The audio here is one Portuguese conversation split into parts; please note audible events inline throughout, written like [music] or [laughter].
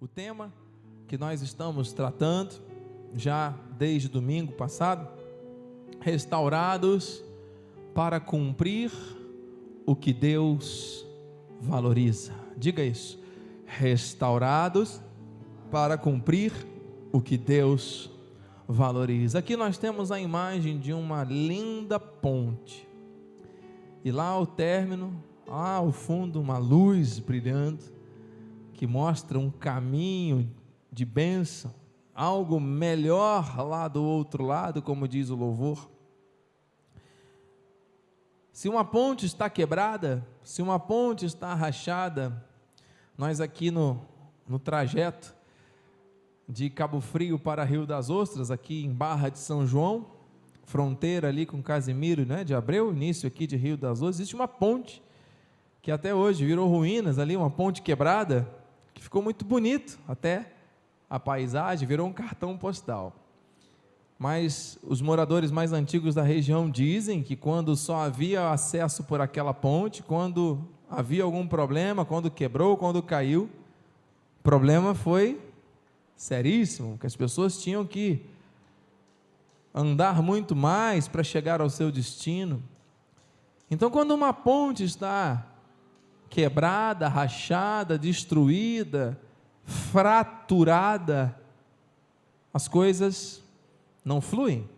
O tema que nós estamos tratando já desde domingo passado, restaurados para cumprir o que Deus valoriza. Diga isso. Restaurados para cumprir o que Deus valoriza. Aqui nós temos a imagem de uma linda ponte. E lá ao término, lá ao fundo, uma luz brilhando que mostra um caminho de bênção, algo melhor lá do outro lado, como diz o louvor. Se uma ponte está quebrada, se uma ponte está rachada, nós aqui no, no trajeto de Cabo Frio para Rio das Ostras, aqui em Barra de São João, fronteira ali com Casimiro, né, de Abreu, início aqui de Rio das Ostras, existe uma ponte que até hoje virou ruínas ali, uma ponte quebrada, que ficou muito bonito até a paisagem, virou um cartão postal. Mas os moradores mais antigos da região dizem que quando só havia acesso por aquela ponte, quando havia algum problema, quando quebrou, quando caiu, o problema foi seríssimo, que as pessoas tinham que andar muito mais para chegar ao seu destino. Então, quando uma ponte está quebrada, rachada, destruída, fraturada, as coisas não fluem.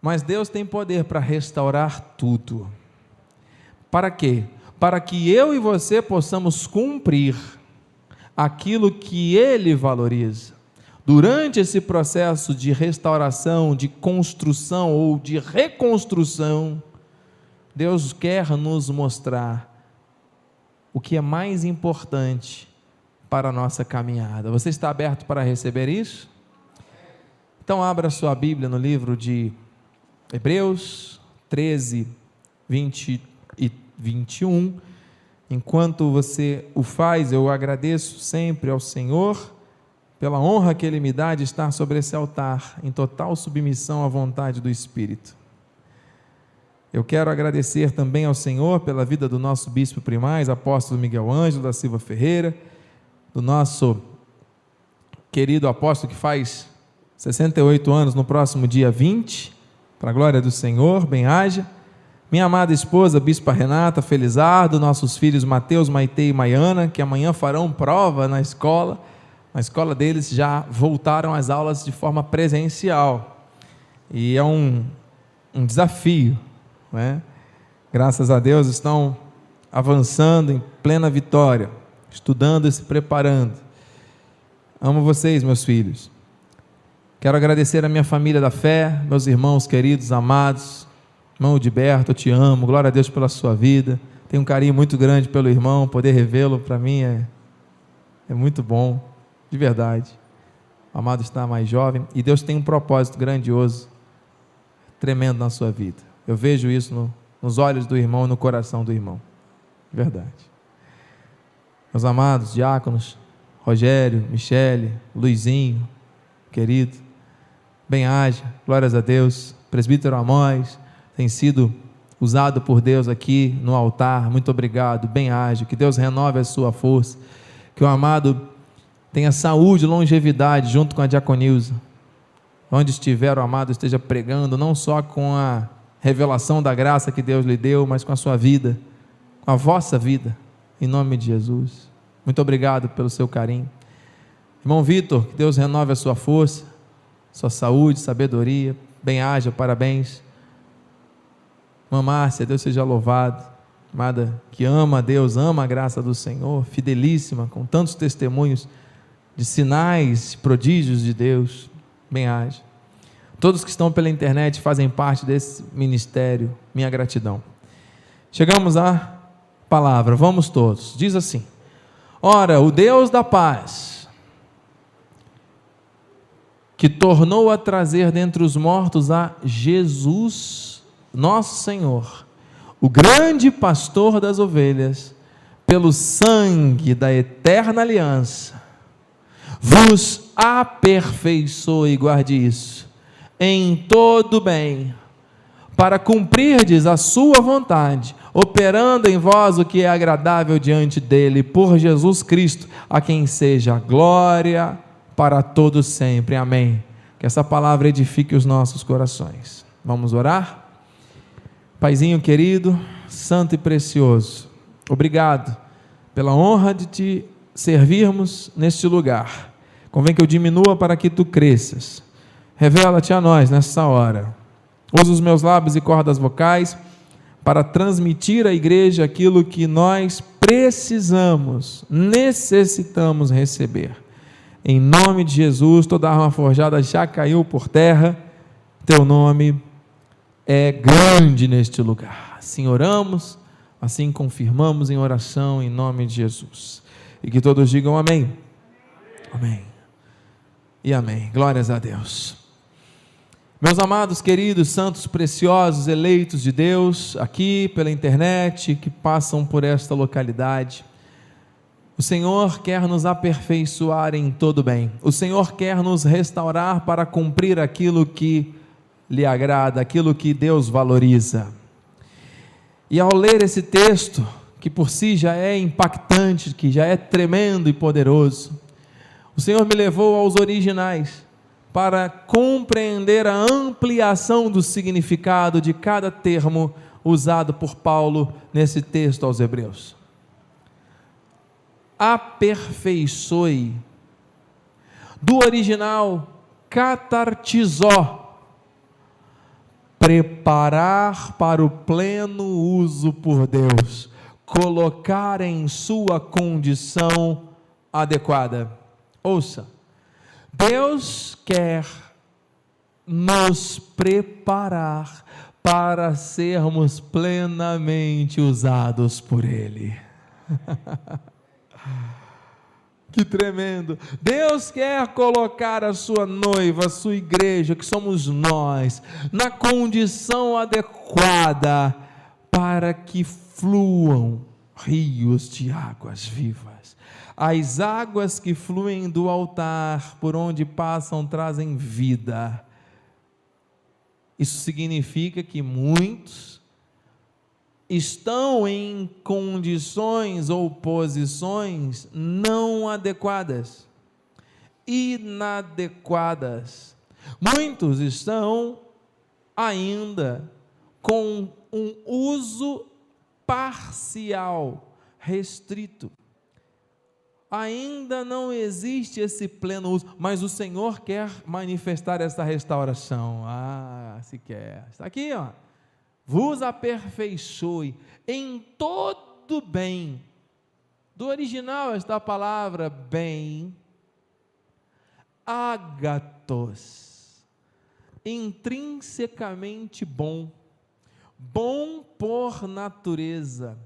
Mas Deus tem poder para restaurar tudo. Para quê? Para que eu e você possamos cumprir aquilo que Ele valoriza. Durante esse processo de restauração, de construção ou de reconstrução, Deus quer nos mostrar o que é mais importante para a nossa caminhada. Você está aberto para receber isso? Então, abra sua Bíblia no livro de Hebreus 13, 20 e 21. Enquanto você o faz, eu agradeço sempre ao Senhor pela honra que Ele me dá de estar sobre esse altar, em total submissão à vontade do Espírito. Eu quero agradecer também ao Senhor pela vida do nosso bispo primaz, apóstolo Miguel Ângelo da Silva Ferreira, do nosso querido apóstolo que faz 68 anos no próximo dia 20, para a glória do Senhor, bem-haja. Minha amada esposa, Bispa Renata Felizardo, nossos filhos Mateus, Maite e Maiana, que amanhã farão prova na escola. Na escola deles já voltaram às aulas de forma presencial. E é um, um desafio né? graças a Deus, estão avançando em plena vitória, estudando e se preparando. Amo vocês, meus filhos. Quero agradecer a minha família da fé, meus irmãos queridos, amados. Irmão Gilberto, eu te amo. Glória a Deus pela sua vida. Tenho um carinho muito grande pelo irmão. Poder revê-lo para mim é, é muito bom, de verdade. O amado está mais jovem e Deus tem um propósito grandioso, tremendo na sua vida. Eu vejo isso no, nos olhos do irmão e no coração do irmão. Verdade. Meus amados diáconos, Rogério, Michele, Luizinho, querido, bem-haja, glórias a Deus. Presbítero Amós tem sido usado por Deus aqui no altar. Muito obrigado, bem-haja. Que Deus renove a sua força. Que o amado tenha saúde e longevidade junto com a diaconilza. Onde estiver o amado esteja pregando, não só com a revelação da graça que Deus lhe deu, mas com a sua vida, com a vossa vida, em nome de Jesus. Muito obrigado pelo seu carinho. Irmão Vitor, que Deus renove a sua força, sua saúde, sabedoria, bem-haja, parabéns. Irmã Márcia, Deus seja louvado. Amada, que ama a Deus, ama a graça do Senhor, fidelíssima, com tantos testemunhos de sinais, prodígios de Deus. Bem-haja. Todos que estão pela internet fazem parte desse ministério, minha gratidão. Chegamos à palavra, vamos todos. Diz assim: Ora, o Deus da paz, que tornou a trazer dentre os mortos a Jesus, nosso Senhor, o grande pastor das ovelhas, pelo sangue da eterna aliança, vos aperfeiçoe guarde isso em todo bem, para cumprirdes a sua vontade, operando em vós o que é agradável diante dele, por Jesus Cristo, a quem seja glória para todos sempre. Amém. Que essa palavra edifique os nossos corações. Vamos orar? Paizinho querido, santo e precioso, obrigado pela honra de te servirmos neste lugar. Convém que eu diminua para que tu cresças. Revela-te a nós nessa hora. Usa os meus lábios e cordas vocais para transmitir à igreja aquilo que nós precisamos, necessitamos receber. Em nome de Jesus, toda arma forjada já caiu por terra, teu nome é grande neste lugar. Assim oramos, assim confirmamos em oração, em nome de Jesus. E que todos digam amém. Amém. E amém. Glórias a Deus. Meus amados, queridos, santos, preciosos, eleitos de Deus, aqui pela internet, que passam por esta localidade, o Senhor quer nos aperfeiçoar em todo bem, o Senhor quer nos restaurar para cumprir aquilo que lhe agrada, aquilo que Deus valoriza. E ao ler esse texto, que por si já é impactante, que já é tremendo e poderoso, o Senhor me levou aos originais para compreender a ampliação do significado de cada termo usado por Paulo nesse texto aos Hebreus. Aperfeiçoe, do original, catartizó, preparar para o pleno uso por Deus, colocar em sua condição adequada. Ouça, Deus quer nos preparar para sermos plenamente usados por Ele. [laughs] que tremendo! Deus quer colocar a sua noiva, a sua igreja, que somos nós, na condição adequada para que fluam rios de águas vivas. As águas que fluem do altar, por onde passam, trazem vida. Isso significa que muitos estão em condições ou posições não adequadas, inadequadas. Muitos estão ainda com um uso parcial, restrito ainda não existe esse pleno uso, mas o Senhor quer manifestar essa restauração. Ah, se quer. Está aqui, ó. Vos aperfeiçoe em todo bem. Do original esta palavra bem, agatos, intrinsecamente bom, bom por natureza,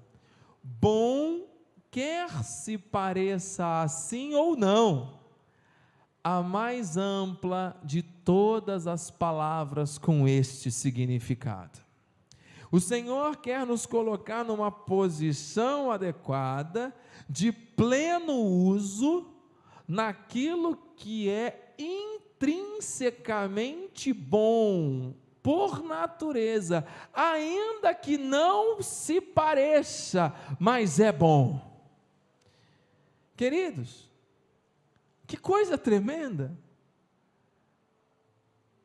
bom quer se pareça assim ou não, a mais ampla de todas as palavras com este significado. O Senhor quer nos colocar numa posição adequada, de pleno uso, naquilo que é intrinsecamente bom, por natureza, ainda que não se pareça, mas é bom. Queridos, que coisa tremenda!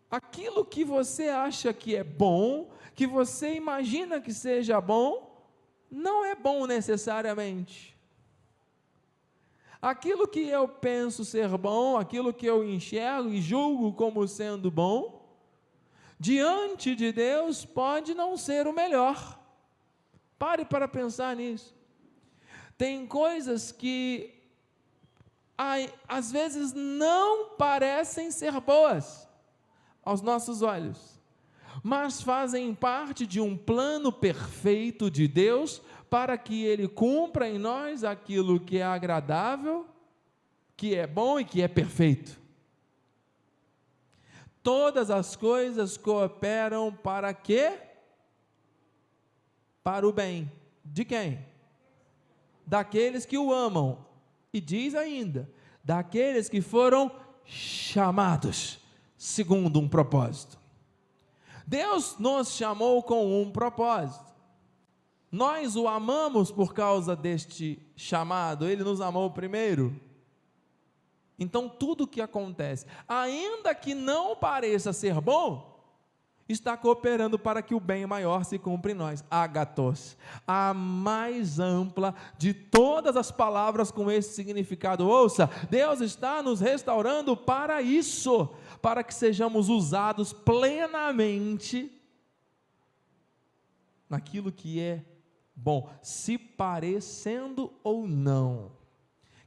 Aquilo que você acha que é bom, que você imagina que seja bom, não é bom necessariamente. Aquilo que eu penso ser bom, aquilo que eu enxergo e julgo como sendo bom, diante de Deus pode não ser o melhor. Pare para pensar nisso. Tem coisas que às vezes não parecem ser boas aos nossos olhos, mas fazem parte de um plano perfeito de Deus para que Ele cumpra em nós aquilo que é agradável, que é bom e que é perfeito. Todas as coisas cooperam para quê? Para o bem. De quem? Daqueles que o amam e diz ainda: daqueles que foram chamados segundo um propósito. Deus nos chamou com um propósito. nós o amamos por causa deste chamado, ele nos amou primeiro. Então, tudo que acontece, ainda que não pareça ser bom, está cooperando para que o bem maior se cumpra em nós. Agatos, a mais ampla de todas as palavras com esse significado. Ouça, Deus está nos restaurando para isso, para que sejamos usados plenamente naquilo que é bom, se parecendo ou não.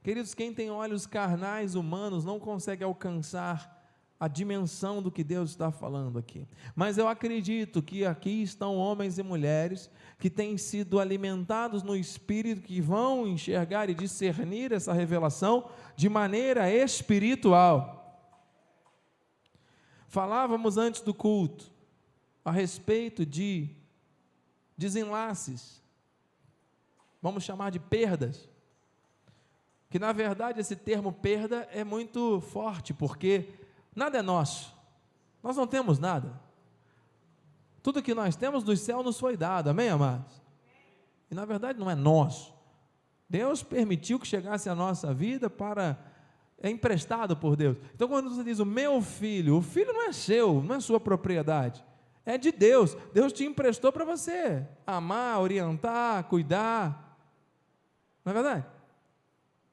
Queridos, quem tem olhos carnais humanos não consegue alcançar a dimensão do que Deus está falando aqui. Mas eu acredito que aqui estão homens e mulheres que têm sido alimentados no espírito, que vão enxergar e discernir essa revelação de maneira espiritual. Falávamos antes do culto a respeito de desenlaces, vamos chamar de perdas. Que na verdade esse termo perda é muito forte, porque nada é nosso, nós não temos nada. Tudo que nós temos do céu nos foi dado, amém, amados? E na verdade não é nosso. Deus permitiu que chegasse a nossa vida para. É emprestado por Deus. Então, quando você diz o meu filho, o filho não é seu, não é sua propriedade é de Deus. Deus te emprestou para você amar, orientar, cuidar. Não é verdade?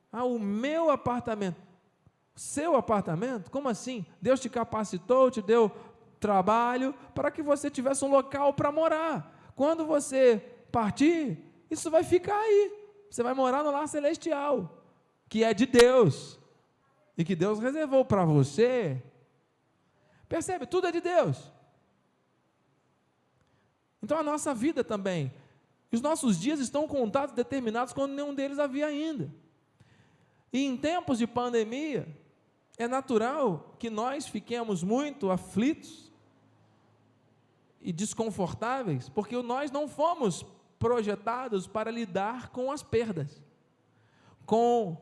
Ah, o meu apartamento. Seu apartamento? Como assim? Deus te capacitou, te deu trabalho para que você tivesse um local para morar. Quando você partir, isso vai ficar aí. Você vai morar no lar celestial, que é de Deus. E que Deus reservou para você. Percebe? Tudo é de Deus. Então a nossa vida também. Os nossos dias estão contados, determinados, quando nenhum deles havia ainda. E em tempos de pandemia, é natural que nós fiquemos muito aflitos e desconfortáveis, porque nós não fomos projetados para lidar com as perdas, com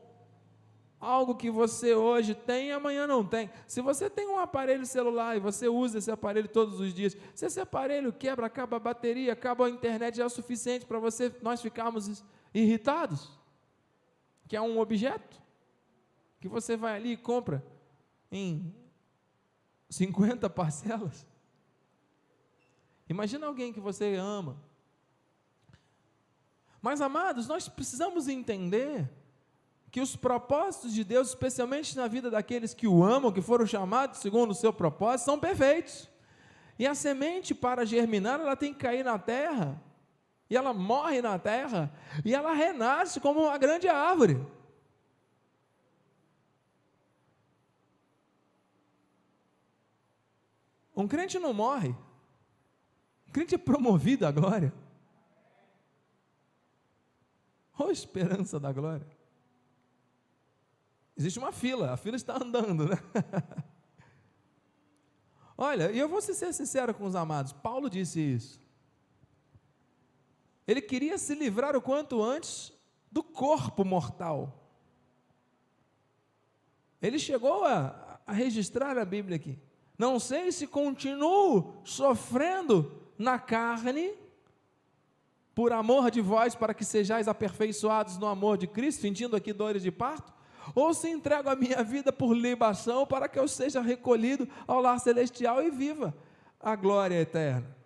algo que você hoje tem e amanhã não tem. Se você tem um aparelho celular e você usa esse aparelho todos os dias, se esse aparelho quebra, acaba a bateria, acaba a internet, já é o suficiente para você nós ficarmos irritados? Que é um objeto que você vai ali e compra em 50 parcelas. Imagina alguém que você ama. Mas amados, nós precisamos entender que os propósitos de Deus, especialmente na vida daqueles que o amam, que foram chamados segundo o seu propósito, são perfeitos. E a semente, para germinar, ela tem que cair na terra, e ela morre na terra, e ela renasce como uma grande árvore. Um crente não morre, um crente é promovido à glória. Olha a esperança da glória. Existe uma fila, a fila está andando, né? [laughs] Olha, e eu vou ser sincero com os amados, Paulo disse isso. Ele queria se livrar o quanto antes do corpo mortal. Ele chegou a, a registrar a Bíblia aqui. Não sei se continuo sofrendo na carne, por amor de vós, para que sejais aperfeiçoados no amor de Cristo, sentindo aqui dores de parto, ou se entrego a minha vida por libação para que eu seja recolhido ao lar celestial e viva a glória eterna.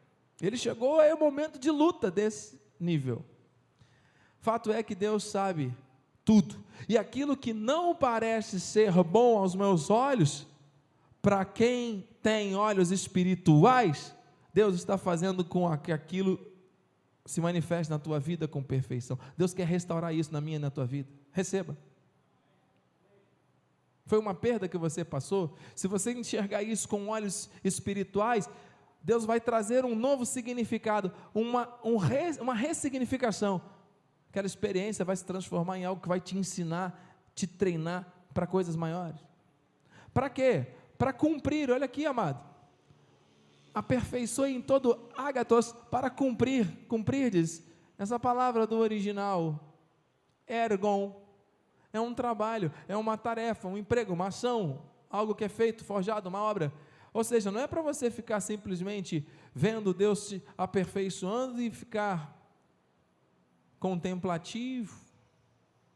Ele chegou a um momento de luta desse nível. Fato é que Deus sabe tudo, e aquilo que não parece ser bom aos meus olhos, para quem tem olhos espirituais, Deus está fazendo com que aquilo se manifeste na tua vida com perfeição. Deus quer restaurar isso na minha e na tua vida. Receba. Foi uma perda que você passou? Se você enxergar isso com olhos espirituais, Deus vai trazer um novo significado, uma, um re, uma ressignificação. Aquela experiência vai se transformar em algo que vai te ensinar, te treinar para coisas maiores. Para quê? Para cumprir, olha aqui, amado. Aperfeiçoe em todo ágatos para cumprir. Cumprir diz, essa palavra do original, ergon, é um trabalho, é uma tarefa, um emprego, uma ação, algo que é feito, forjado, uma obra. Ou seja, não é para você ficar simplesmente vendo Deus te aperfeiçoando e ficar contemplativo,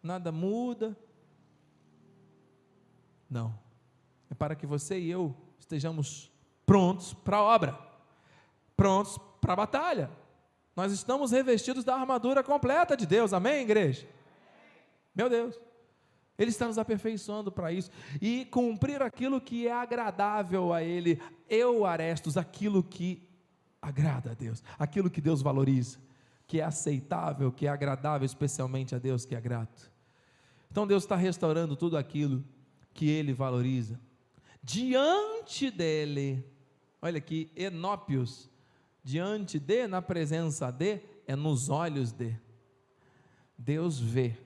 nada muda. Não. É para que você e eu estejamos prontos para a obra, prontos para a batalha. Nós estamos revestidos da armadura completa de Deus, amém, igreja? Meu Deus. Ele está nos aperfeiçoando para isso e cumprir aquilo que é agradável a Ele. Eu, Arestos, aquilo que agrada a Deus, aquilo que Deus valoriza, que é aceitável, que é agradável, especialmente a Deus que é grato. Então Deus está restaurando tudo aquilo que Ele valoriza. Diante dele, olha aqui, enópios, diante de, na presença de, é nos olhos de. Deus vê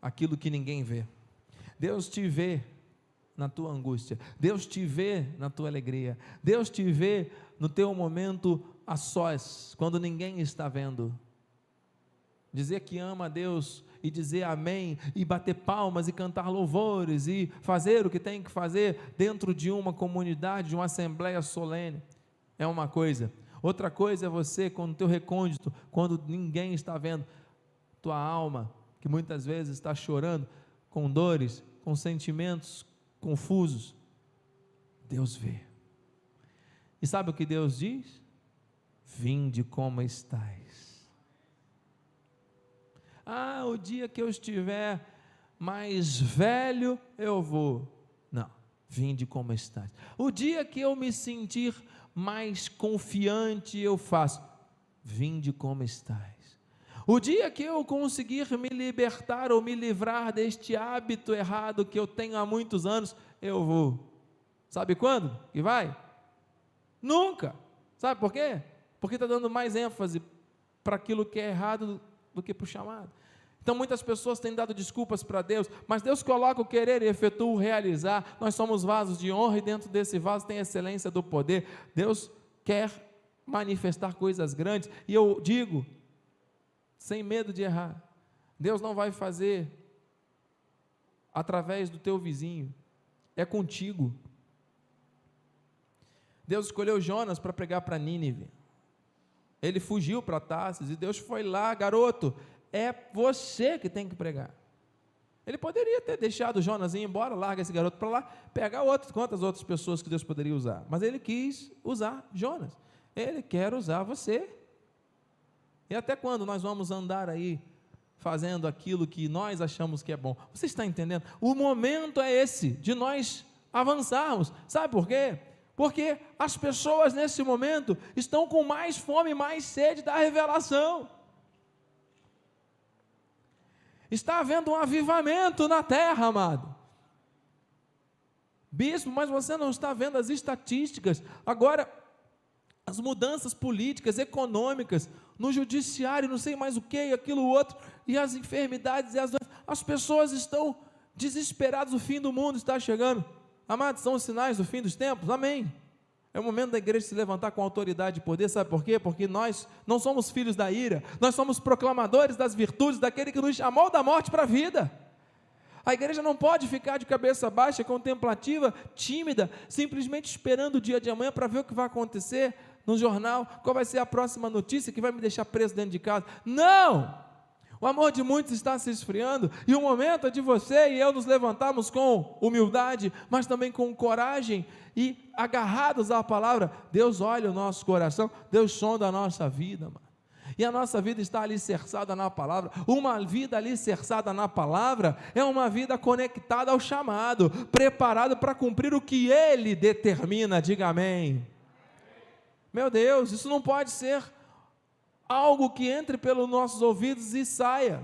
aquilo que ninguém vê. Deus te vê na tua angústia, Deus te vê na tua alegria, Deus te vê no teu momento a sós, quando ninguém está vendo. Dizer que ama a Deus e dizer amém, e bater palmas e cantar louvores e fazer o que tem que fazer dentro de uma comunidade, de uma assembleia solene, é uma coisa. Outra coisa é você, com o teu recôndito, quando ninguém está vendo, tua alma que muitas vezes está chorando, com dores, com sentimentos confusos, Deus vê. E sabe o que Deus diz? Vinde como estais. Ah, o dia que eu estiver mais velho, eu vou. Não, vinde como estais. O dia que eu me sentir mais confiante, eu faço. Vinde como estais. O dia que eu conseguir me libertar ou me livrar deste hábito errado que eu tenho há muitos anos, eu vou. Sabe quando que vai? Nunca. Sabe por quê? Porque está dando mais ênfase para aquilo que é errado do que para o chamado. Então muitas pessoas têm dado desculpas para Deus, mas Deus coloca o querer e efetua o realizar. Nós somos vasos de honra e dentro desse vaso tem a excelência do poder. Deus quer manifestar coisas grandes. E eu digo, sem medo de errar. Deus não vai fazer através do teu vizinho, é contigo. Deus escolheu Jonas para pregar para Nínive. Ele fugiu para Tarsis e Deus foi lá, garoto, é você que tem que pregar. Ele poderia ter deixado Jonas ir embora, larga esse garoto para lá, pegar outros, quantas outras pessoas que Deus poderia usar. Mas ele quis usar Jonas. Ele quer usar você. E até quando nós vamos andar aí fazendo aquilo que nós achamos que é bom? Você está entendendo? O momento é esse, de nós avançarmos. Sabe por quê? Porque as pessoas nesse momento estão com mais fome, mais sede da revelação. Está havendo um avivamento na terra, amado. Bispo, mas você não está vendo as estatísticas. Agora, as mudanças políticas, econômicas, no judiciário, não sei mais o que, e aquilo outro, e as enfermidades e as doenças. As pessoas estão desesperadas, o fim do mundo está chegando. Amados, são os sinais do fim dos tempos? Amém. É o momento da igreja se levantar com autoridade e poder, sabe por quê? Porque nós não somos filhos da ira, nós somos proclamadores das virtudes daquele que nos chamou da morte para a vida. A igreja não pode ficar de cabeça baixa, contemplativa, tímida, simplesmente esperando o dia de amanhã para ver o que vai acontecer no jornal, qual vai ser a próxima notícia que vai me deixar preso dentro de casa. Não! O amor de muitos está se esfriando e o momento é de você e eu nos levantarmos com humildade, mas também com coragem e agarrados à palavra. Deus olha o nosso coração, Deus sonda a nossa vida, mano. E a nossa vida está alicerçada na palavra. Uma vida alicerçada na palavra é uma vida conectada ao chamado, preparada para cumprir o que Ele determina. Diga amém. Meu Deus, isso não pode ser algo que entre pelos nossos ouvidos e saia.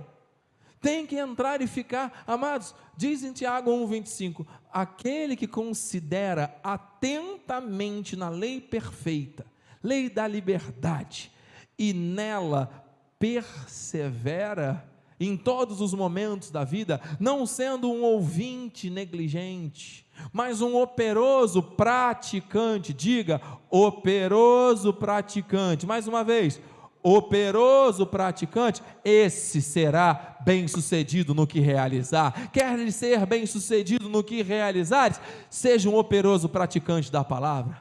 Tem que entrar e ficar, amados, diz em Tiago 1,25: aquele que considera atentamente na lei perfeita, lei da liberdade, e nela persevera, em todos os momentos da vida, não sendo um ouvinte negligente, mas um operoso praticante. Diga, operoso praticante. Mais uma vez, operoso praticante, esse será bem-sucedido no que realizar. Quer ser bem-sucedido no que realizares? Seja um operoso praticante da palavra.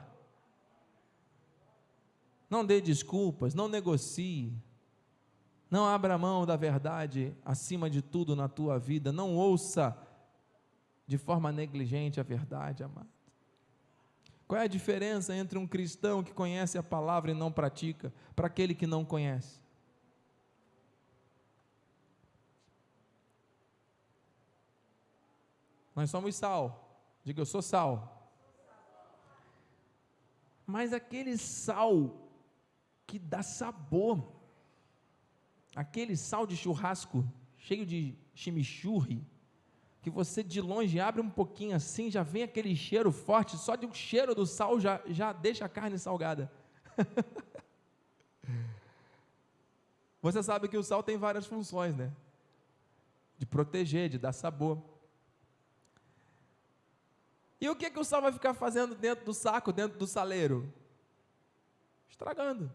Não dê desculpas, não negocie. Não abra mão da verdade acima de tudo na tua vida. Não ouça de forma negligente a verdade, amado. Qual é a diferença entre um cristão que conhece a palavra e não pratica, para aquele que não conhece? Nós somos sal. Diga, eu sou sal. Mas aquele sal que dá sabor, aquele sal de churrasco cheio de chimichurri, que você de longe abre um pouquinho assim, já vem aquele cheiro forte, só de um cheiro do sal já, já deixa a carne salgada. [laughs] você sabe que o sal tem várias funções, né? De proteger, de dar sabor. E o que, que o sal vai ficar fazendo dentro do saco, dentro do saleiro? Estragando,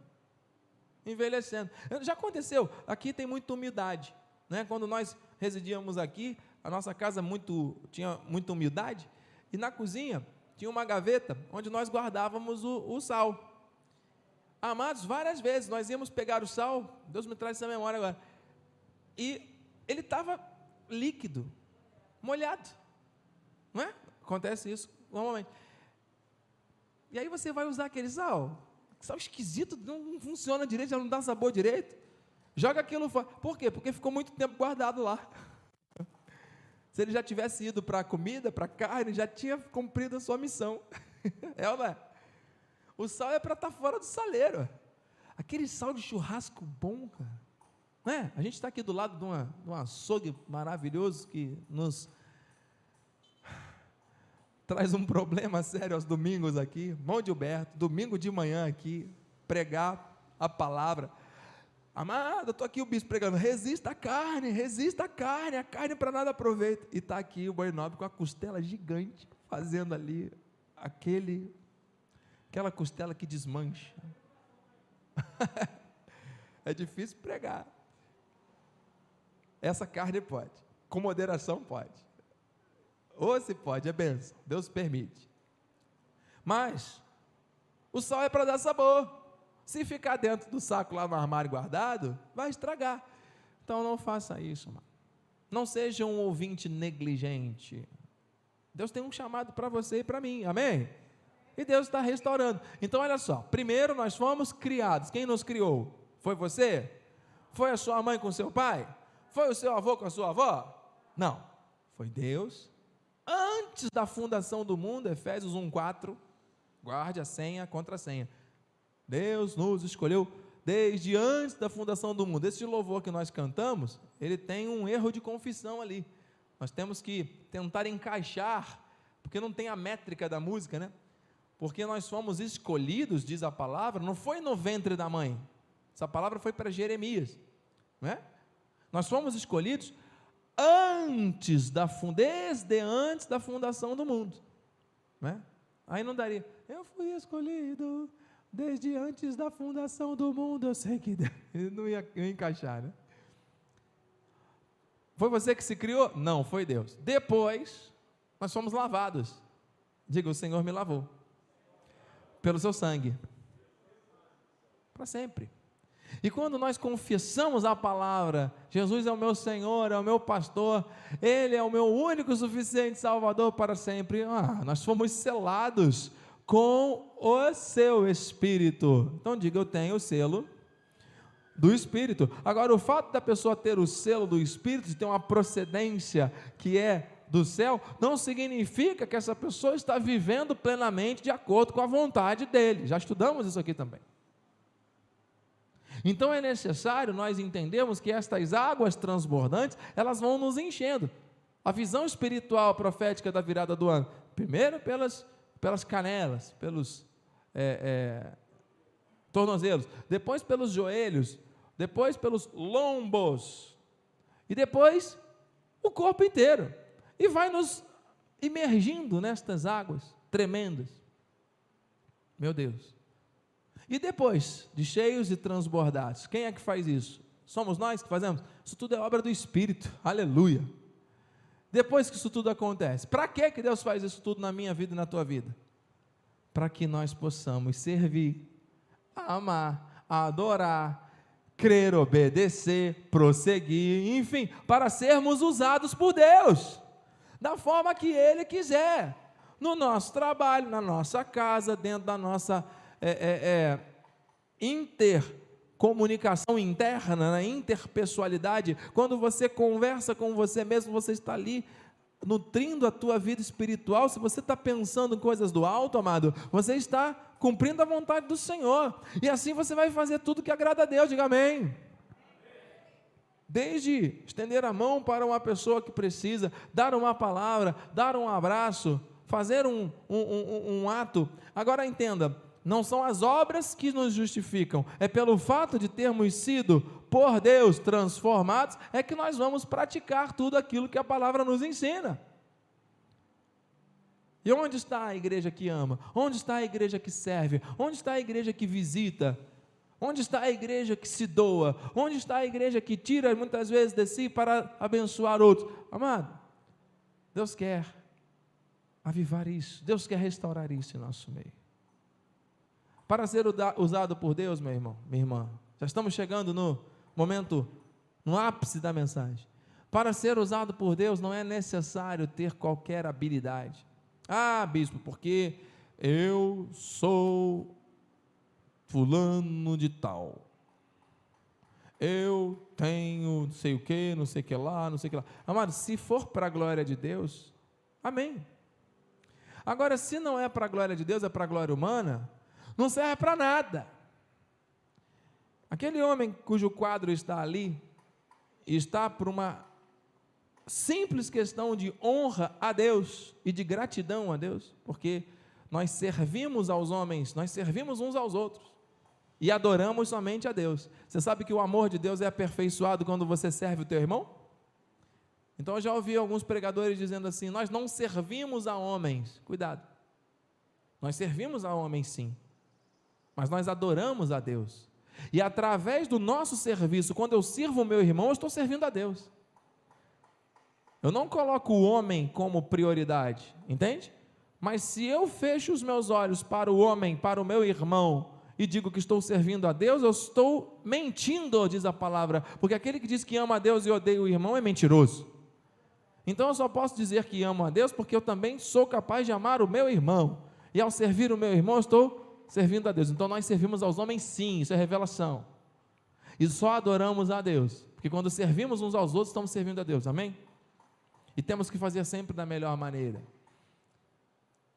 envelhecendo. Já aconteceu, aqui tem muita umidade. Né? Quando nós residíamos aqui, a nossa casa muito, tinha muita umidade, e na cozinha tinha uma gaveta onde nós guardávamos o, o sal. Amados, várias vezes nós íamos pegar o sal, Deus me traz essa memória agora, e ele estava líquido, molhado, não é? Acontece isso normalmente. E aí você vai usar aquele sal. Sal esquisito, não funciona direito, já não dá sabor direito. Joga aquilo fora. Por quê? Porque ficou muito tempo guardado lá. Se ele já tivesse ido para a comida, para a carne, já tinha cumprido a sua missão. [laughs] É ou não é? O sal é para estar tá fora do saleiro. Aquele sal de churrasco bom, cara. Não é? A gente está aqui do lado de, uma, de um açougue maravilhoso que nos traz um problema sério aos domingos aqui. Mão de Gilberto, domingo de manhã aqui, pregar a palavra. Amado, estou aqui o bispo pregando, resista a carne, resista a carne, a carne para nada aproveita. E está aqui o boi nobre com a costela gigante, fazendo ali aquele, aquela costela que desmancha. [laughs] é difícil pregar. Essa carne pode, com moderação pode. Ou se pode, é benção. Deus permite. Mas o sal é para dar sabor. Se ficar dentro do saco lá no armário guardado, vai estragar. Então não faça isso, mano. Não seja um ouvinte negligente. Deus tem um chamado para você e para mim, amém? E Deus está restaurando. Então olha só, primeiro nós fomos criados. Quem nos criou? Foi você? Foi a sua mãe com seu pai? Foi o seu avô com a sua avó? Não. Foi Deus antes da fundação do mundo, Efésios 1:4, guarde a senha, contra a senha. Deus nos escolheu desde antes da fundação do mundo. Esse louvor que nós cantamos, ele tem um erro de confissão ali. Nós temos que tentar encaixar, porque não tem a métrica da música, né? Porque nós fomos escolhidos, diz a palavra, não foi no ventre da mãe. Essa palavra foi para Jeremias, não é? Nós fomos escolhidos antes da desde antes da fundação do mundo, né? Aí não daria. Eu fui escolhido desde antes da fundação do mundo. Eu sei que [laughs] não ia, ia encaixar, né? Foi você que se criou? Não, foi Deus. Depois nós fomos lavados. Diga, o Senhor me lavou pelo seu sangue para sempre. E quando nós confessamos a palavra, Jesus é o meu Senhor, é o meu pastor, Ele é o meu único suficiente Salvador para sempre, ah, nós fomos selados com o seu Espírito. Então diga, eu tenho o selo do Espírito. Agora, o fato da pessoa ter o selo do Espírito, de ter uma procedência que é do céu, não significa que essa pessoa está vivendo plenamente de acordo com a vontade dele. Já estudamos isso aqui também. Então é necessário nós entendermos que estas águas transbordantes, elas vão nos enchendo. A visão espiritual profética da virada do ano, primeiro pelas, pelas canelas, pelos é, é, tornozelos, depois pelos joelhos, depois pelos lombos, e depois o corpo inteiro. E vai nos imergindo nestas águas tremendas. Meu Deus. E depois de cheios e transbordados, quem é que faz isso? Somos nós que fazemos? Isso tudo é obra do Espírito, aleluia. Depois que isso tudo acontece, para que que Deus faz isso tudo na minha vida e na tua vida? Para que nós possamos servir amar, adorar, crer, obedecer, prosseguir, enfim, para sermos usados por Deus, da forma que Ele quiser, no nosso trabalho, na nossa casa, dentro da nossa é, é, é, intercomunicação interna, na né, interpessoalidade, quando você conversa com você mesmo, você está ali nutrindo a tua vida espiritual, se você está pensando em coisas do alto, amado, você está cumprindo a vontade do Senhor. E assim você vai fazer tudo que agrada a Deus, diga amém. Desde estender a mão para uma pessoa que precisa, dar uma palavra, dar um abraço, fazer um, um, um, um ato. Agora entenda, não são as obras que nos justificam, é pelo fato de termos sido por Deus transformados, é que nós vamos praticar tudo aquilo que a palavra nos ensina. E onde está a igreja que ama? Onde está a igreja que serve? Onde está a igreja que visita? Onde está a igreja que se doa? Onde está a igreja que tira muitas vezes de si para abençoar outros? Amado, Deus quer avivar isso, Deus quer restaurar isso em nosso meio. Para ser usado por Deus, meu irmão, minha irmã, já estamos chegando no momento, no ápice da mensagem. Para ser usado por Deus não é necessário ter qualquer habilidade. Ah, bispo, porque eu sou fulano de tal. Eu tenho não sei o que, não sei o que lá, não sei o que lá. Amado, se for para a glória de Deus, amém. Agora, se não é para a glória de Deus, é para a glória humana, não serve para nada. Aquele homem cujo quadro está ali, está por uma simples questão de honra a Deus e de gratidão a Deus, porque nós servimos aos homens, nós servimos uns aos outros e adoramos somente a Deus. Você sabe que o amor de Deus é aperfeiçoado quando você serve o teu irmão? Então eu já ouvi alguns pregadores dizendo assim: nós não servimos a homens. Cuidado. Nós servimos a homens sim, mas nós adoramos a Deus. E através do nosso serviço, quando eu sirvo o meu irmão, eu estou servindo a Deus. Eu não coloco o homem como prioridade, entende? Mas se eu fecho os meus olhos para o homem, para o meu irmão, e digo que estou servindo a Deus, eu estou mentindo, diz a palavra, porque aquele que diz que ama a Deus e odeia o irmão é mentiroso. Então eu só posso dizer que amo a Deus porque eu também sou capaz de amar o meu irmão. E ao servir o meu irmão, eu estou servindo a Deus. Então nós servimos aos homens, sim, isso é revelação. E só adoramos a Deus, porque quando servimos uns aos outros, estamos servindo a Deus, amém? E temos que fazer sempre da melhor maneira.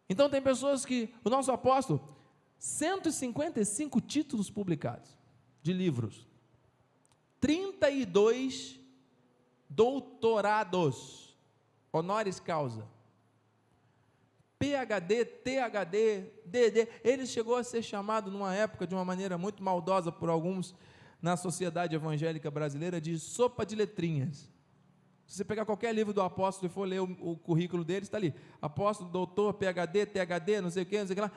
Então tem pessoas que, o nosso apóstolo, 155 títulos publicados de livros, 32 doutorados, honoris causa. PhD, ThD, DD. Ele chegou a ser chamado numa época de uma maneira muito maldosa por alguns na sociedade evangélica brasileira de sopa de letrinhas. Se você pegar qualquer livro do apóstolo e for ler o, o currículo dele, está ali. Apóstolo, doutor, PhD, ThD, não sei o que, não sei o que lá.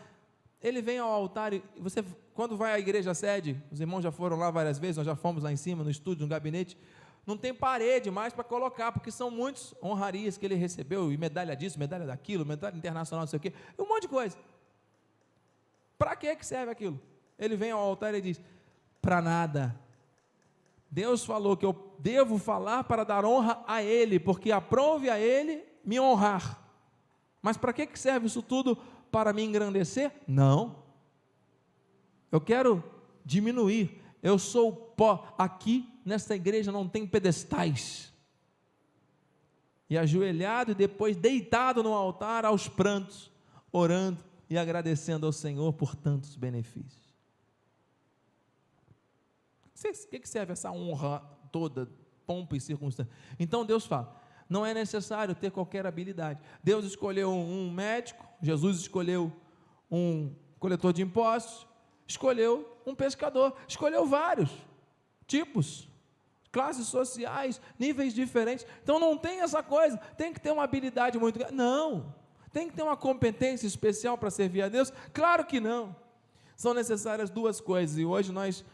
Ele vem ao altar e você, quando vai à igreja sede, os irmãos já foram lá várias vezes, nós já fomos lá em cima, no estúdio, no gabinete não tem parede mais para colocar, porque são muitos honrarias que ele recebeu, e medalha disso, medalha daquilo, medalha internacional, não sei o quê, um monte de coisa. Para que serve aquilo? Ele vem ao altar e diz: para nada. Deus falou que eu devo falar para dar honra a Ele, porque aprove a Ele me honrar. Mas para que serve isso tudo? Para me engrandecer? Não. Eu quero diminuir. Eu sou pó. Aqui nesta igreja não tem pedestais. E ajoelhado e depois deitado no altar aos prantos, orando e agradecendo ao Senhor por tantos benefícios. O que serve essa honra toda, pompa e circunstância? Então Deus fala: não é necessário ter qualquer habilidade. Deus escolheu um médico, Jesus escolheu um coletor de impostos, escolheu um pescador, escolheu vários tipos, classes sociais, níveis diferentes. Então não tem essa coisa, tem que ter uma habilidade muito grande. Não. Tem que ter uma competência especial para servir a Deus? Claro que não. São necessárias duas coisas, e hoje nós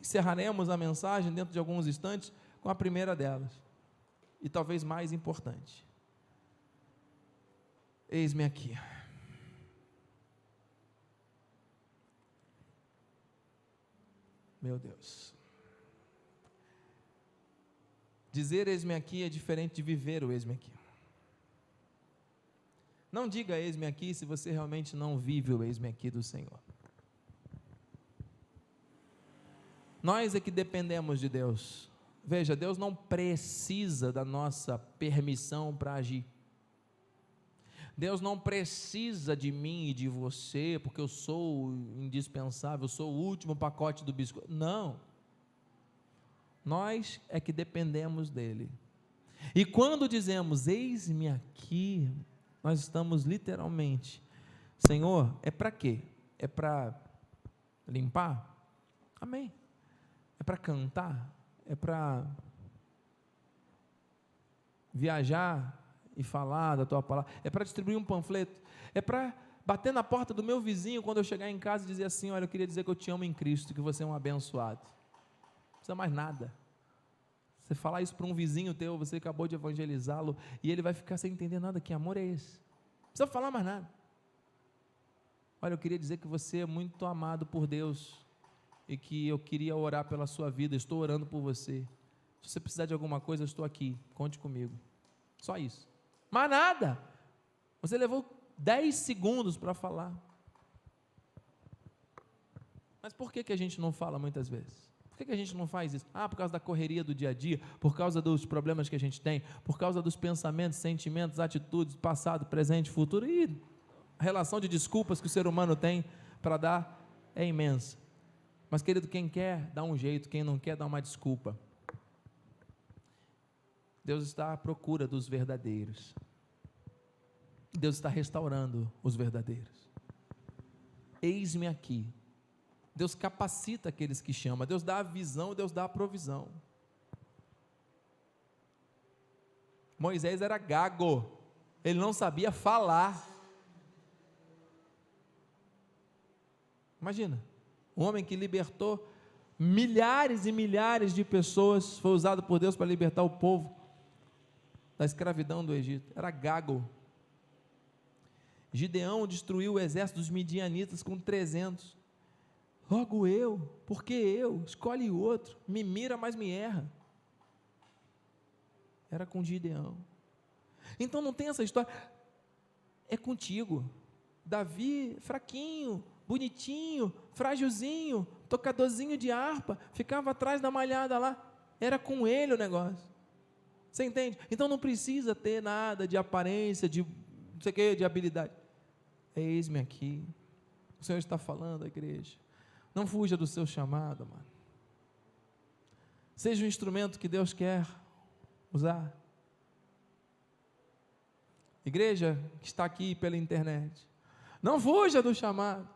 encerraremos a mensagem dentro de alguns instantes com a primeira delas, e talvez mais importante. Eis-me aqui. Meu Deus. Dizer eis-me aqui é diferente de viver o eis-me aqui. Não diga eis-me aqui se você realmente não vive o eis-me aqui do Senhor. Nós é que dependemos de Deus. Veja, Deus não precisa da nossa permissão para agir. Deus não precisa de mim e de você, porque eu sou indispensável, eu sou o último pacote do biscoito. Não. Nós é que dependemos dele. E quando dizemos, eis-me aqui, nós estamos literalmente, Senhor, é para quê? É para limpar? Amém. É para cantar? É para viajar e falar da tua palavra? É para distribuir um panfleto? É para bater na porta do meu vizinho quando eu chegar em casa e dizer assim: Olha, eu queria dizer que eu te amo em Cristo, que você é um abençoado. Precisa mais nada. Você falar isso para um vizinho teu, você acabou de evangelizá-lo, e ele vai ficar sem entender nada. Que amor é esse? Não precisa falar mais nada. Olha, eu queria dizer que você é muito amado por Deus e que eu queria orar pela sua vida. Estou orando por você. Se você precisar de alguma coisa, eu estou aqui. Conte comigo. Só isso. Mas nada. Você levou 10 segundos para falar. Mas por que, que a gente não fala muitas vezes? Que, que a gente não faz isso? Ah, por causa da correria do dia a dia, por causa dos problemas que a gente tem, por causa dos pensamentos, sentimentos, atitudes, passado, presente, futuro. E a relação de desculpas que o ser humano tem para dar é imensa. Mas, querido, quem quer, dá um jeito, quem não quer, dá uma desculpa. Deus está à procura dos verdadeiros. Deus está restaurando os verdadeiros. Eis-me aqui, Deus capacita aqueles que chama, Deus dá a visão, Deus dá a provisão. Moisés era gago, ele não sabia falar. Imagina, um homem que libertou milhares e milhares de pessoas, foi usado por Deus para libertar o povo da escravidão do Egito, era gago. Gideão destruiu o exército dos midianitas com 300. Logo eu, porque eu, escolhe outro, me mira, mas me erra. Era com Gideão. Então não tem essa história. É contigo. Davi, fraquinho, bonitinho, frágilzinho, tocadorzinho de harpa, ficava atrás da malhada lá. Era com ele o negócio. Você entende? Então não precisa ter nada de aparência, de não sei o que, de habilidade. Eis-me aqui. O Senhor está falando à igreja. Não fuja do seu chamado, mano. Seja o instrumento que Deus quer usar. Igreja que está aqui pela internet, não fuja do chamado.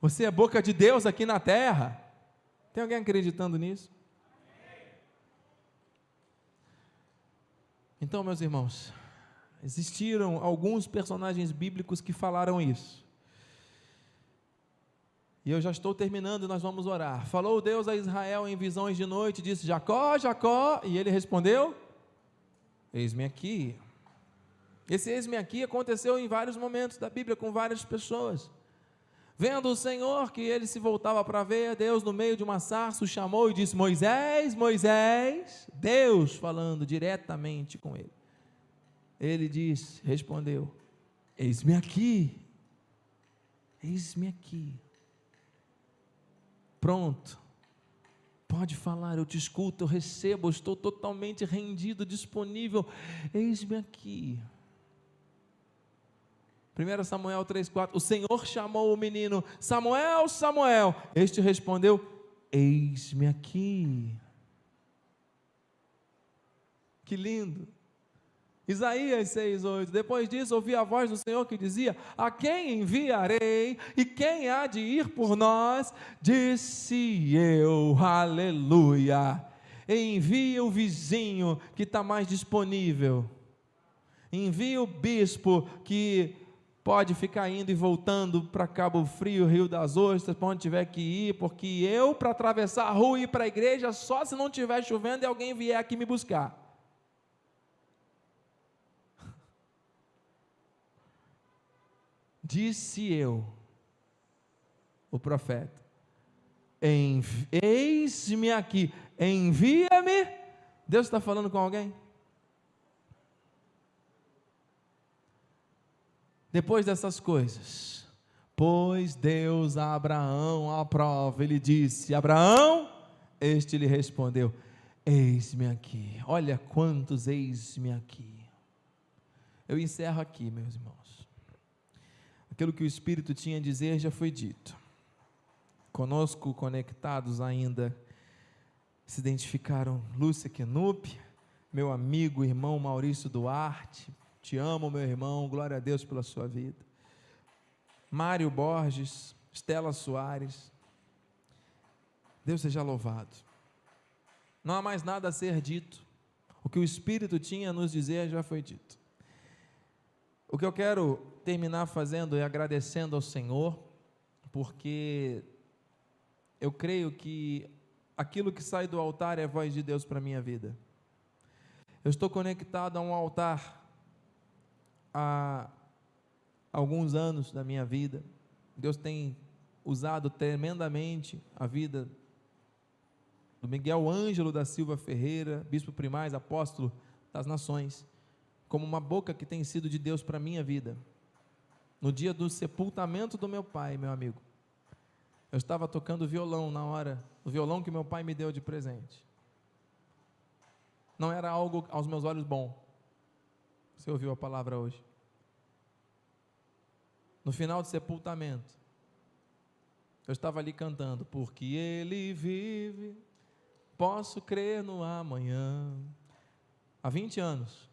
Você é boca de Deus aqui na terra. Tem alguém acreditando nisso? Então, meus irmãos, existiram alguns personagens bíblicos que falaram isso. E eu já estou terminando e nós vamos orar. Falou Deus a Israel em visões de noite, disse: Jacó, Jacó. E ele respondeu: Eis-me aqui. Esse eis-me aqui aconteceu em vários momentos da Bíblia com várias pessoas. Vendo o Senhor que ele se voltava para ver, Deus no meio de uma sarça o chamou e disse: Moisés, Moisés, Deus falando diretamente com ele. Ele disse, respondeu: Eis-me aqui, eis-me aqui. Pronto. Pode falar, eu te escuto, eu recebo, eu estou totalmente rendido, disponível. Eis-me aqui. 1 Samuel 3,4: O Senhor chamou o menino, Samuel, Samuel. Este respondeu: Eis-me aqui. Que lindo. Isaías 6,8. Depois disso, ouvi a voz do Senhor que dizia: A quem enviarei e quem há de ir por nós? Disse eu, aleluia. Envia o vizinho que está mais disponível. Envia o bispo que pode ficar indo e voltando para Cabo Frio, Rio das Ostras, para onde tiver que ir, porque eu, para atravessar a rua e ir para a igreja, só se não estiver chovendo e alguém vier aqui me buscar. Disse eu, o profeta, Eis-me aqui, envia-me. Deus está falando com alguém? Depois dessas coisas, pois Deus a Abraão à prova, ele disse: Abraão, este lhe respondeu: Eis-me aqui. Olha quantos eis-me aqui. Eu encerro aqui, meus irmãos. Aquilo que o Espírito tinha a dizer já foi dito. Conosco conectados ainda se identificaram Lúcia Kenup, meu amigo, irmão Maurício Duarte. Te amo, meu irmão, glória a Deus pela sua vida. Mário Borges, Estela Soares. Deus seja louvado. Não há mais nada a ser dito. O que o Espírito tinha a nos dizer já foi dito. O que eu quero terminar fazendo é agradecendo ao Senhor, porque eu creio que aquilo que sai do altar é a voz de Deus para a minha vida. Eu estou conectado a um altar há alguns anos da minha vida. Deus tem usado tremendamente a vida do Miguel Ângelo da Silva Ferreira, bispo primaz, apóstolo das nações como uma boca que tem sido de Deus para a minha vida. No dia do sepultamento do meu pai, meu amigo, eu estava tocando violão na hora, o violão que meu pai me deu de presente. Não era algo aos meus olhos bom. Você ouviu a palavra hoje? No final do sepultamento, eu estava ali cantando, porque Ele vive, posso crer no amanhã. Há 20 anos,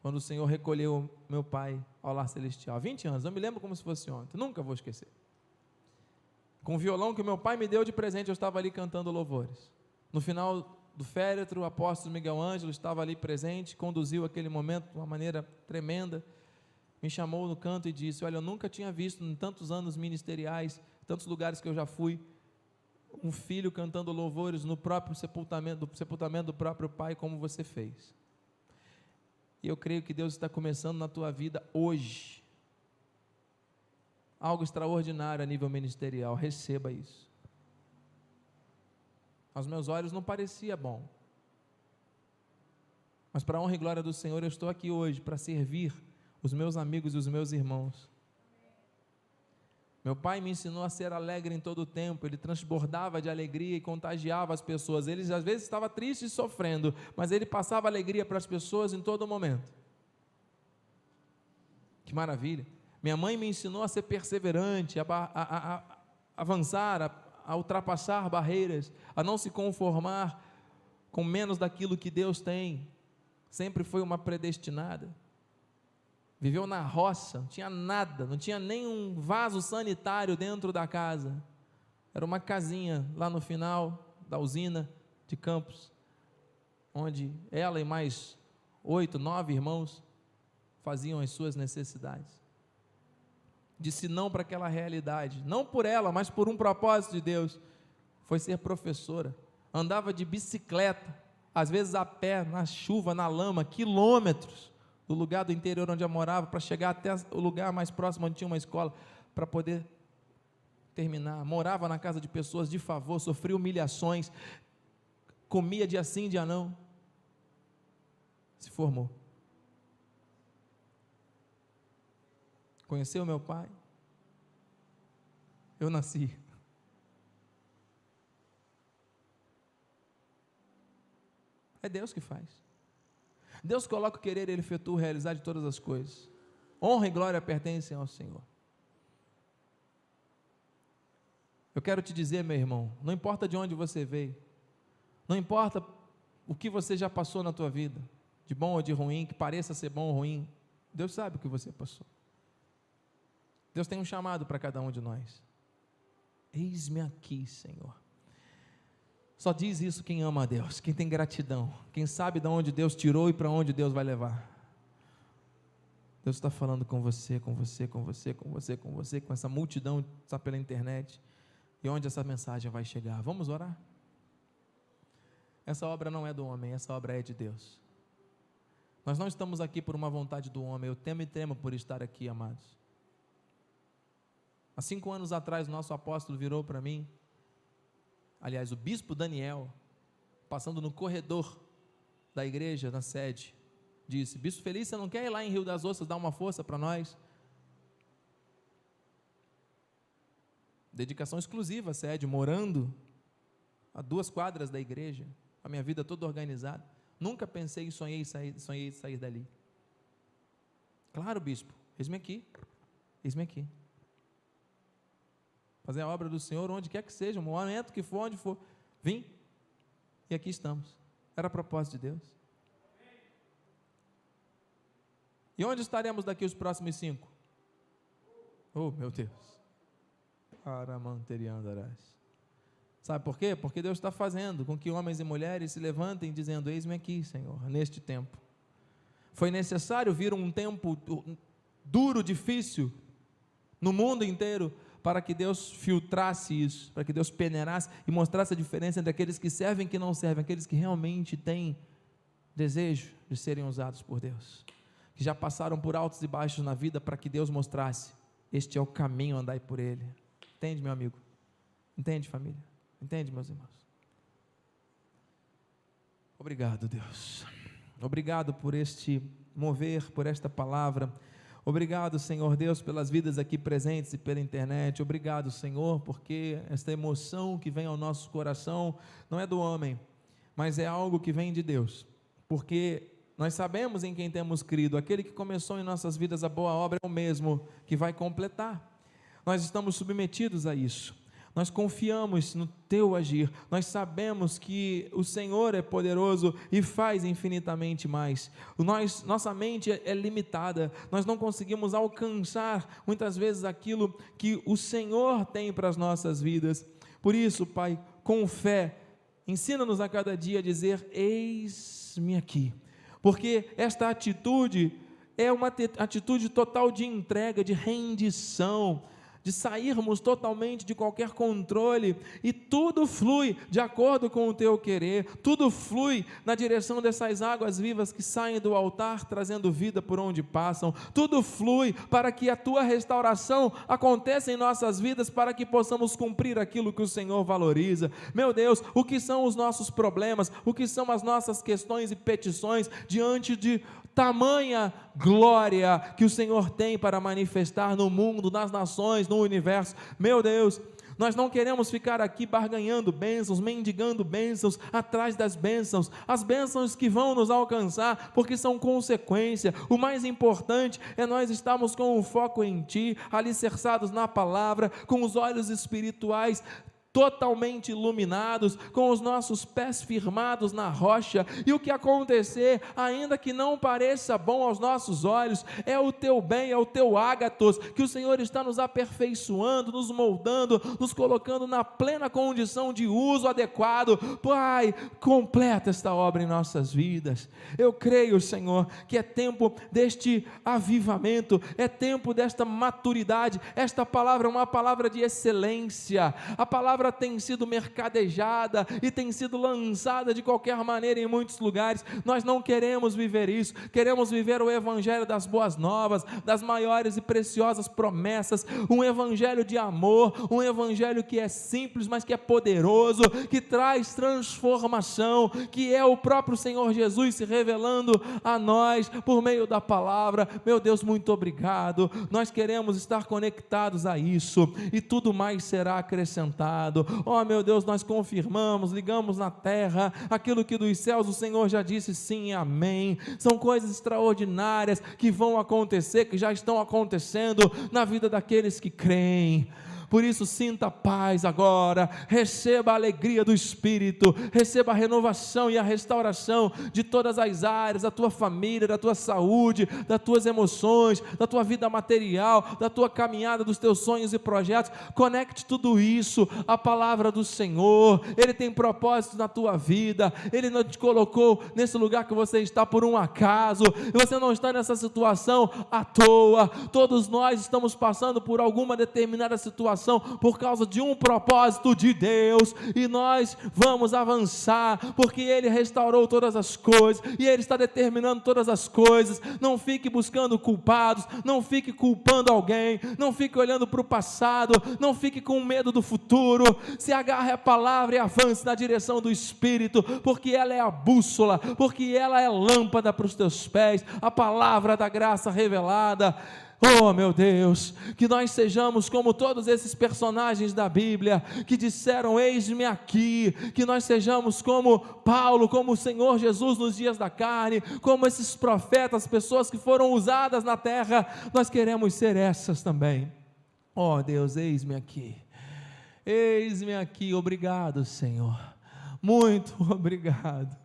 quando o Senhor recolheu meu pai ao lar celestial. 20 anos, eu me lembro como se fosse ontem, nunca vou esquecer. Com o violão que meu pai me deu de presente, eu estava ali cantando louvores. No final do féretro, o apóstolo Miguel Ângelo estava ali presente, conduziu aquele momento de uma maneira tremenda. Me chamou no canto e disse: Olha, eu nunca tinha visto em tantos anos ministeriais, tantos lugares que eu já fui, um filho cantando louvores no próprio sepultamento, do sepultamento do próprio pai, como você fez. E eu creio que Deus está começando na tua vida hoje. Algo extraordinário a nível ministerial. Receba isso. Aos meus olhos não parecia bom. Mas para a honra e glória do Senhor, eu estou aqui hoje para servir os meus amigos e os meus irmãos. Meu pai me ensinou a ser alegre em todo o tempo, ele transbordava de alegria e contagiava as pessoas. Ele às vezes estava triste e sofrendo, mas ele passava alegria para as pessoas em todo momento. Que maravilha! Minha mãe me ensinou a ser perseverante, a, a, a, a avançar, a ultrapassar barreiras, a não se conformar com menos daquilo que Deus tem. Sempre foi uma predestinada viveu na roça, não tinha nada, não tinha nem um vaso sanitário dentro da casa. Era uma casinha lá no final da usina de Campos, onde ela e mais oito, nove irmãos faziam as suas necessidades. Disse não para aquela realidade, não por ela, mas por um propósito de Deus. Foi ser professora, andava de bicicleta, às vezes a pé, na chuva, na lama, quilômetros do lugar do interior onde eu morava para chegar até o lugar mais próximo onde tinha uma escola para poder terminar. Morava na casa de pessoas de favor, sofria humilhações, comia dia sim, dia não. Se formou. Conheceu meu pai? Eu nasci. É Deus que faz. Deus coloca o querer, Ele efetua o realizar de todas as coisas. Honra e glória pertencem ao Senhor. Eu quero te dizer, meu irmão, não importa de onde você veio, não importa o que você já passou na tua vida, de bom ou de ruim, que pareça ser bom ou ruim, Deus sabe o que você passou. Deus tem um chamado para cada um de nós. Eis-me aqui, Senhor. Só diz isso quem ama a Deus, quem tem gratidão, quem sabe de onde Deus tirou e para onde Deus vai levar. Deus está falando com você, com você, com você, com você, com você, com essa multidão que está pela internet. E onde essa mensagem vai chegar? Vamos orar? Essa obra não é do homem, essa obra é de Deus. Nós não estamos aqui por uma vontade do homem, eu temo e temo por estar aqui, amados. Há cinco anos atrás, nosso apóstolo virou para mim aliás, o bispo Daniel, passando no corredor da igreja, na sede, disse: Bispo Feliz, você não quer ir lá em Rio das Ostras dar uma força para nós? Dedicação exclusiva à sede, morando a duas quadras da igreja, a minha vida toda organizada. Nunca pensei e sonhei sair, sonhei sair dali. Claro, bispo, eis-me aqui, eis-me aqui. Fazer a obra do Senhor onde quer que seja, o momento que for, onde for. Vim e aqui estamos. Era a propósito de Deus. E onde estaremos daqui os próximos cinco? Oh, meu Deus. Aramanteriandarás. Sabe por quê? Porque Deus está fazendo com que homens e mulheres se levantem dizendo: Eis-me aqui, Senhor, neste tempo. Foi necessário vir um tempo duro, difícil, no mundo inteiro, para que Deus filtrasse isso, para que Deus peneirasse e mostrasse a diferença entre aqueles que servem e que não servem, aqueles que realmente têm desejo de serem usados por Deus, que já passaram por altos e baixos na vida para que Deus mostrasse: este é o caminho, andai por ele. Entende, meu amigo? Entende, família? Entende, meus irmãos? Obrigado, Deus. Obrigado por este mover, por esta palavra. Obrigado, Senhor Deus, pelas vidas aqui presentes e pela internet. Obrigado, Senhor, porque esta emoção que vem ao nosso coração não é do homem, mas é algo que vem de Deus. Porque nós sabemos em quem temos crido, aquele que começou em nossas vidas a boa obra é o mesmo que vai completar. Nós estamos submetidos a isso nós confiamos no teu agir, nós sabemos que o Senhor é poderoso e faz infinitamente mais. Nós, nossa mente é, é limitada, nós não conseguimos alcançar muitas vezes aquilo que o Senhor tem para as nossas vidas. Por isso, Pai, com fé, ensina-nos a cada dia a dizer: Eis-me aqui, porque esta atitude é uma atitude total de entrega, de rendição de sairmos totalmente de qualquer controle e tudo flui de acordo com o teu querer, tudo flui na direção dessas águas vivas que saem do altar trazendo vida por onde passam, tudo flui para que a tua restauração aconteça em nossas vidas para que possamos cumprir aquilo que o Senhor valoriza. Meu Deus, o que são os nossos problemas, o que são as nossas questões e petições diante de tamanha glória que o Senhor tem para manifestar no mundo, nas nações, no universo. Meu Deus, nós não queremos ficar aqui barganhando bênçãos, mendigando bênçãos, atrás das bênçãos, as bênçãos que vão nos alcançar, porque são consequência. O mais importante é nós estarmos com o foco em Ti, alicerçados na palavra, com os olhos espirituais totalmente iluminados, com os nossos pés firmados na rocha, e o que acontecer, ainda que não pareça bom aos nossos olhos, é o teu bem, é o teu ágatos, que o Senhor está nos aperfeiçoando, nos moldando, nos colocando na plena condição de uso adequado. Pai, completa esta obra em nossas vidas. Eu creio, Senhor, que é tempo deste avivamento, é tempo desta maturidade. Esta palavra é uma palavra de excelência. A palavra palavra tem sido mercadejada e tem sido lançada de qualquer maneira em muitos lugares. Nós não queremos viver isso, queremos viver o evangelho das boas novas, das maiores e preciosas promessas, um evangelho de amor, um evangelho que é simples, mas que é poderoso, que traz transformação, que é o próprio Senhor Jesus se revelando a nós por meio da palavra. Meu Deus, muito obrigado. Nós queremos estar conectados a isso e tudo mais será acrescentado pecado. Oh, meu Deus, nós confirmamos, ligamos na terra aquilo que dos céus o Senhor já disse sim amém. São coisas extraordinárias que vão acontecer, que já estão acontecendo na vida daqueles que creem. Por isso, sinta paz agora, receba a alegria do Espírito, receba a renovação e a restauração de todas as áreas, da tua família, da tua saúde, das tuas emoções, da tua vida material, da tua caminhada, dos teus sonhos e projetos. Conecte tudo isso à palavra do Senhor. Ele tem propósitos na tua vida, Ele não te colocou nesse lugar que você está por um acaso, você não está nessa situação à toa. Todos nós estamos passando por alguma determinada situação por causa de um propósito de Deus, e nós vamos avançar, porque Ele restaurou todas as coisas, e Ele está determinando todas as coisas. Não fique buscando culpados, não fique culpando alguém, não fique olhando para o passado, não fique com medo do futuro. Se agarre a palavra e avance na direção do Espírito, porque ela é a bússola, porque ela é lâmpada para os teus pés, a palavra da graça revelada. Oh, meu Deus, que nós sejamos como todos esses personagens da Bíblia que disseram: Eis-me aqui. Que nós sejamos como Paulo, como o Senhor Jesus nos dias da carne, como esses profetas, pessoas que foram usadas na terra. Nós queremos ser essas também. Oh, Deus, eis-me aqui. Eis-me aqui. Obrigado, Senhor. Muito [laughs] obrigado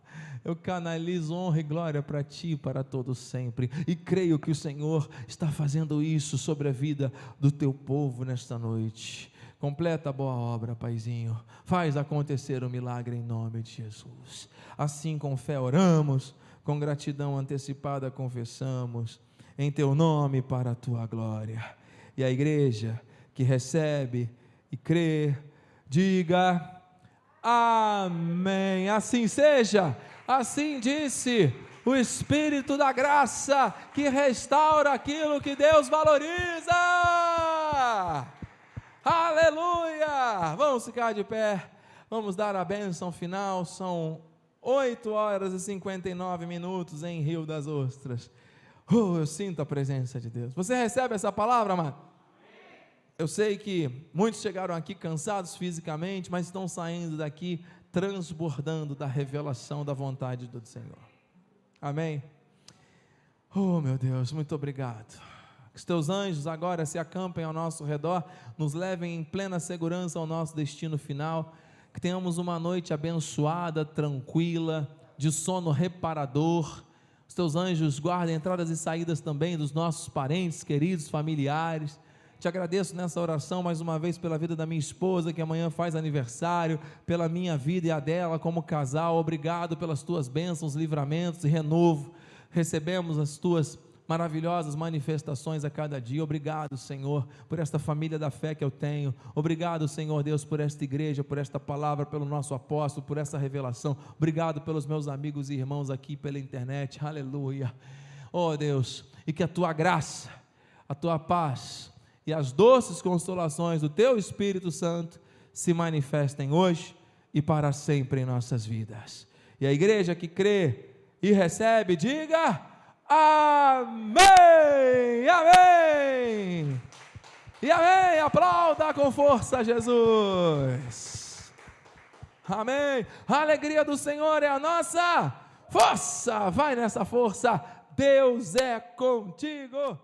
eu canalizo honra e glória para ti para todos sempre. E creio que o Senhor está fazendo isso sobre a vida do teu povo nesta noite. Completa a boa obra, Paizinho. Faz acontecer o milagre em nome de Jesus. Assim, com fé, oramos, com gratidão antecipada, confessamos, em teu nome para a tua glória. E a igreja que recebe e crê, diga amém. Assim seja. Assim disse o Espírito da graça que restaura aquilo que Deus valoriza. Aleluia! Vamos ficar de pé, vamos dar a bênção final. São 8 horas e 59 minutos em Rio das Ostras. Oh, eu sinto a presença de Deus. Você recebe essa palavra, amado? Eu sei que muitos chegaram aqui cansados fisicamente, mas estão saindo daqui transbordando da revelação da vontade do Senhor. Amém? Oh, meu Deus, muito obrigado. Que os teus anjos agora se acampem ao nosso redor, nos levem em plena segurança ao nosso destino final. Que tenhamos uma noite abençoada, tranquila, de sono reparador. Os teus anjos guardem entradas e saídas também dos nossos parentes, queridos, familiares te agradeço nessa oração mais uma vez pela vida da minha esposa, que amanhã faz aniversário, pela minha vida e a dela como casal. Obrigado pelas tuas bênçãos, livramentos e renovo. Recebemos as tuas maravilhosas manifestações a cada dia. Obrigado, Senhor, por esta família da fé que eu tenho. Obrigado, Senhor Deus, por esta igreja, por esta palavra, pelo nosso apóstolo, por essa revelação. Obrigado pelos meus amigos e irmãos aqui pela internet. Aleluia. Oh, Deus, e que a tua graça, a tua paz, e as doces consolações do Teu Espírito Santo se manifestem hoje e para sempre em nossas vidas. E a igreja que crê e recebe, diga amém, amém, e amém. Aplauda com força, Jesus. Amém. A alegria do Senhor é a nossa força. Vai nessa força. Deus é contigo.